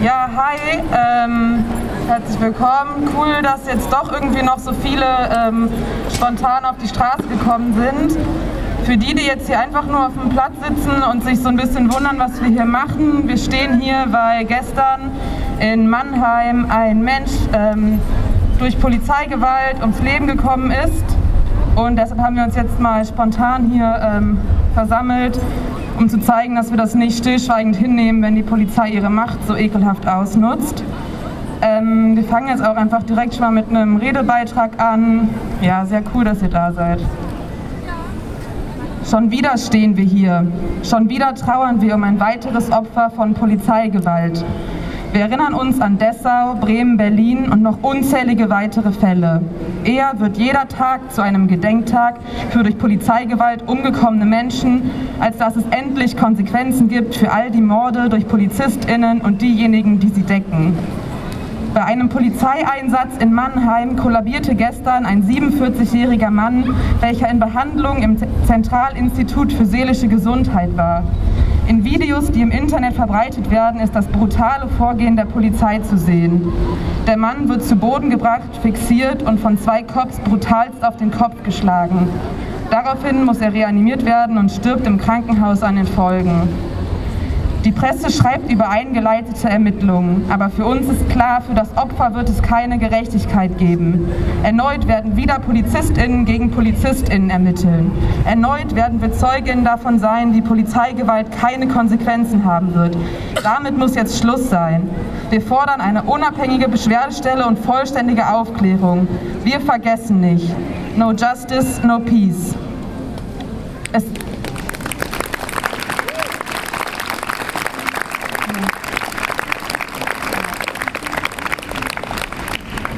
Ja, hi, ähm, herzlich willkommen. Cool, dass jetzt doch irgendwie noch so viele ähm, spontan auf die Straße gekommen sind. Für die, die jetzt hier einfach nur auf dem Platz sitzen und sich so ein bisschen wundern, was wir hier machen, wir stehen hier, weil gestern in Mannheim ein Mensch ähm, durch Polizeigewalt ums Leben gekommen ist. Und deshalb haben wir uns jetzt mal spontan hier ähm, versammelt, um zu zeigen, dass wir das nicht stillschweigend hinnehmen, wenn die Polizei ihre Macht so ekelhaft ausnutzt. Ähm, wir fangen jetzt auch einfach direkt schon mal mit einem Redebeitrag an. Ja, sehr cool, dass ihr da seid. Schon wieder stehen wir hier. Schon wieder trauern wir um ein weiteres Opfer von Polizeigewalt. Wir erinnern uns an Dessau, Bremen, Berlin und noch unzählige weitere Fälle. Eher wird jeder Tag zu einem Gedenktag für durch Polizeigewalt umgekommene Menschen, als dass es endlich Konsequenzen gibt für all die Morde durch PolizistInnen und diejenigen, die sie decken. Bei einem Polizeieinsatz in Mannheim kollabierte gestern ein 47-jähriger Mann, welcher in Behandlung im Zentralinstitut für seelische Gesundheit war. In Videos, die im Internet verbreitet werden, ist das brutale Vorgehen der Polizei zu sehen. Der Mann wird zu Boden gebracht, fixiert und von zwei Cops brutalst auf den Kopf geschlagen. Daraufhin muss er reanimiert werden und stirbt im Krankenhaus an den Folgen. Die Presse schreibt über eingeleitete Ermittlungen, aber für uns ist klar, für das Opfer wird es keine Gerechtigkeit geben. Erneut werden wieder PolizistInnen gegen PolizistInnen ermitteln. Erneut werden wir Zeuginnen davon sein, die Polizeigewalt keine Konsequenzen haben wird. Damit muss jetzt Schluss sein. Wir fordern eine unabhängige Beschwerdestelle und vollständige Aufklärung. Wir vergessen nicht. No justice, no peace.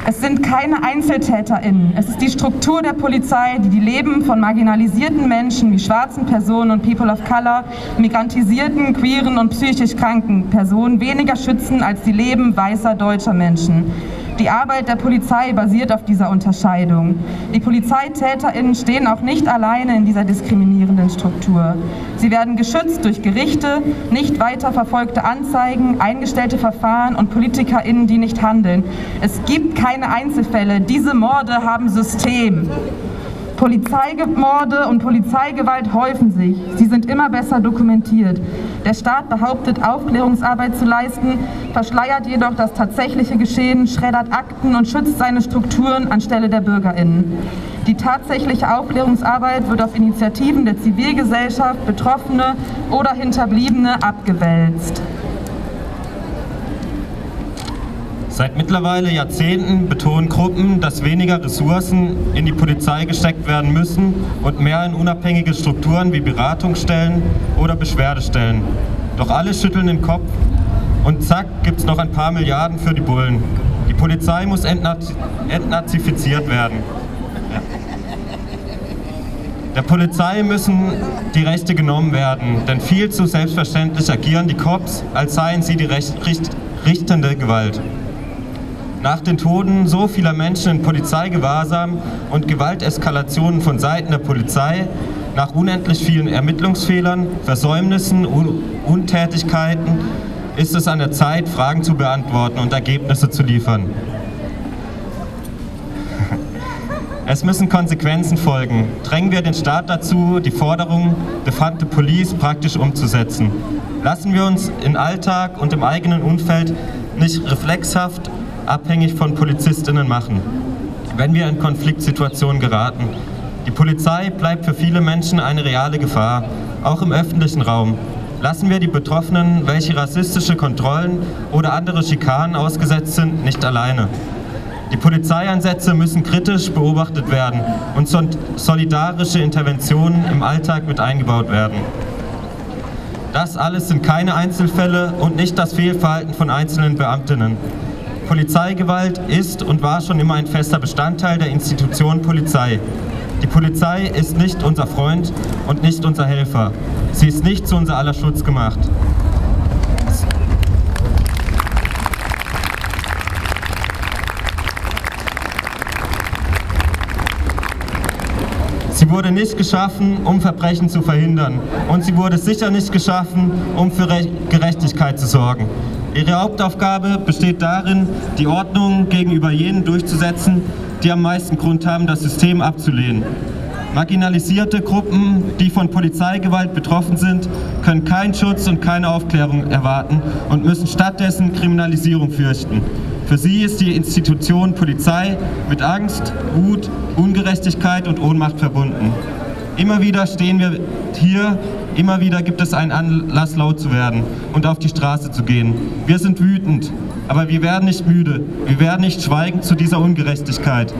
Es sind keine EinzeltäterInnen. Es ist die Struktur der Polizei, die die Leben von marginalisierten Menschen wie schwarzen Personen und People of Color, migrantisierten, queeren und psychisch kranken Personen weniger schützen als die Leben weißer deutscher Menschen. Die Arbeit der Polizei basiert auf dieser Unterscheidung. Die PolizeitäterInnen stehen auch nicht alleine in dieser diskriminierenden Struktur. Sie werden geschützt durch Gerichte, nicht weiter verfolgte Anzeigen, eingestellte Verfahren und PolitikerInnen, die nicht handeln. Es gibt keine Einzelfälle. Diese Morde haben System. Polizeimorde und Polizeigewalt häufen sich. Sie sind immer besser dokumentiert. Der Staat behauptet, Aufklärungsarbeit zu leisten, verschleiert jedoch das tatsächliche Geschehen, schreddert Akten und schützt seine Strukturen anstelle der BürgerInnen. Die tatsächliche Aufklärungsarbeit wird auf Initiativen der Zivilgesellschaft, Betroffene oder Hinterbliebene abgewälzt. Seit mittlerweile Jahrzehnten betonen Gruppen, dass weniger Ressourcen in die Polizei gesteckt werden müssen und mehr in unabhängige Strukturen wie Beratungsstellen oder Beschwerdestellen. Doch alle schütteln den Kopf und zack gibt es noch ein paar Milliarden für die Bullen. Die Polizei muss entnazi entnazifiziert werden. Der Polizei müssen die Rechte genommen werden, denn viel zu selbstverständlich agieren die Cops, als seien sie die richtende Gewalt. Nach den Toten so vieler Menschen in Polizeigewahrsam und Gewalteskalationen von Seiten der Polizei, nach unendlich vielen Ermittlungsfehlern, Versäumnissen und Untätigkeiten ist es an der Zeit, Fragen zu beantworten und Ergebnisse zu liefern. Es müssen Konsequenzen folgen. Drängen wir den Staat dazu, die Forderung Defante Police praktisch umzusetzen. Lassen wir uns im Alltag und im eigenen Umfeld nicht reflexhaft abhängig von Polizistinnen machen, wenn wir in Konfliktsituationen geraten. Die Polizei bleibt für viele Menschen eine reale Gefahr, auch im öffentlichen Raum. Lassen wir die Betroffenen, welche rassistische Kontrollen oder andere Schikanen ausgesetzt sind, nicht alleine. Die Polizeieinsätze müssen kritisch beobachtet werden und solidarische Interventionen im Alltag mit eingebaut werden. Das alles sind keine Einzelfälle und nicht das Fehlverhalten von einzelnen Beamtinnen. Polizeigewalt ist und war schon immer ein fester Bestandteil der Institution Polizei. Die Polizei ist nicht unser Freund und nicht unser Helfer. Sie ist nicht zu unser aller Schutz gemacht. Sie wurde nicht geschaffen, um Verbrechen zu verhindern. Und sie wurde sicher nicht geschaffen, um für Gerechtigkeit zu sorgen. Ihre Hauptaufgabe besteht darin, die Ordnung gegenüber jenen durchzusetzen, die am meisten Grund haben, das System abzulehnen. Marginalisierte Gruppen, die von Polizeigewalt betroffen sind, können keinen Schutz und keine Aufklärung erwarten und müssen stattdessen Kriminalisierung fürchten. Für sie ist die Institution Polizei mit Angst, Wut, Ungerechtigkeit und Ohnmacht verbunden. Immer wieder stehen wir hier, immer wieder gibt es einen Anlass, laut zu werden und auf die Straße zu gehen. Wir sind wütend, aber wir werden nicht müde. Wir werden nicht schweigen zu dieser Ungerechtigkeit.